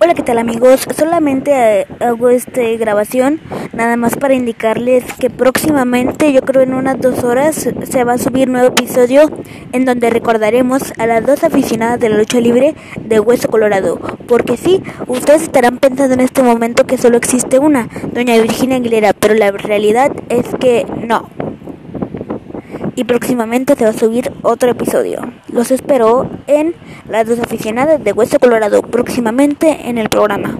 Hola, ¿qué tal amigos? Solamente eh, hago esta grabación nada más para indicarles que próximamente, yo creo en unas dos horas, se va a subir nuevo episodio en donde recordaremos a las dos aficionadas de la lucha libre de Hueso Colorado. Porque sí, ustedes estarán pensando en este momento que solo existe una, doña Virginia Aguilera, pero la realidad es que no y próximamente se va a subir otro episodio. Los espero en las dos aficionadas de Hueso Colorado próximamente en el programa.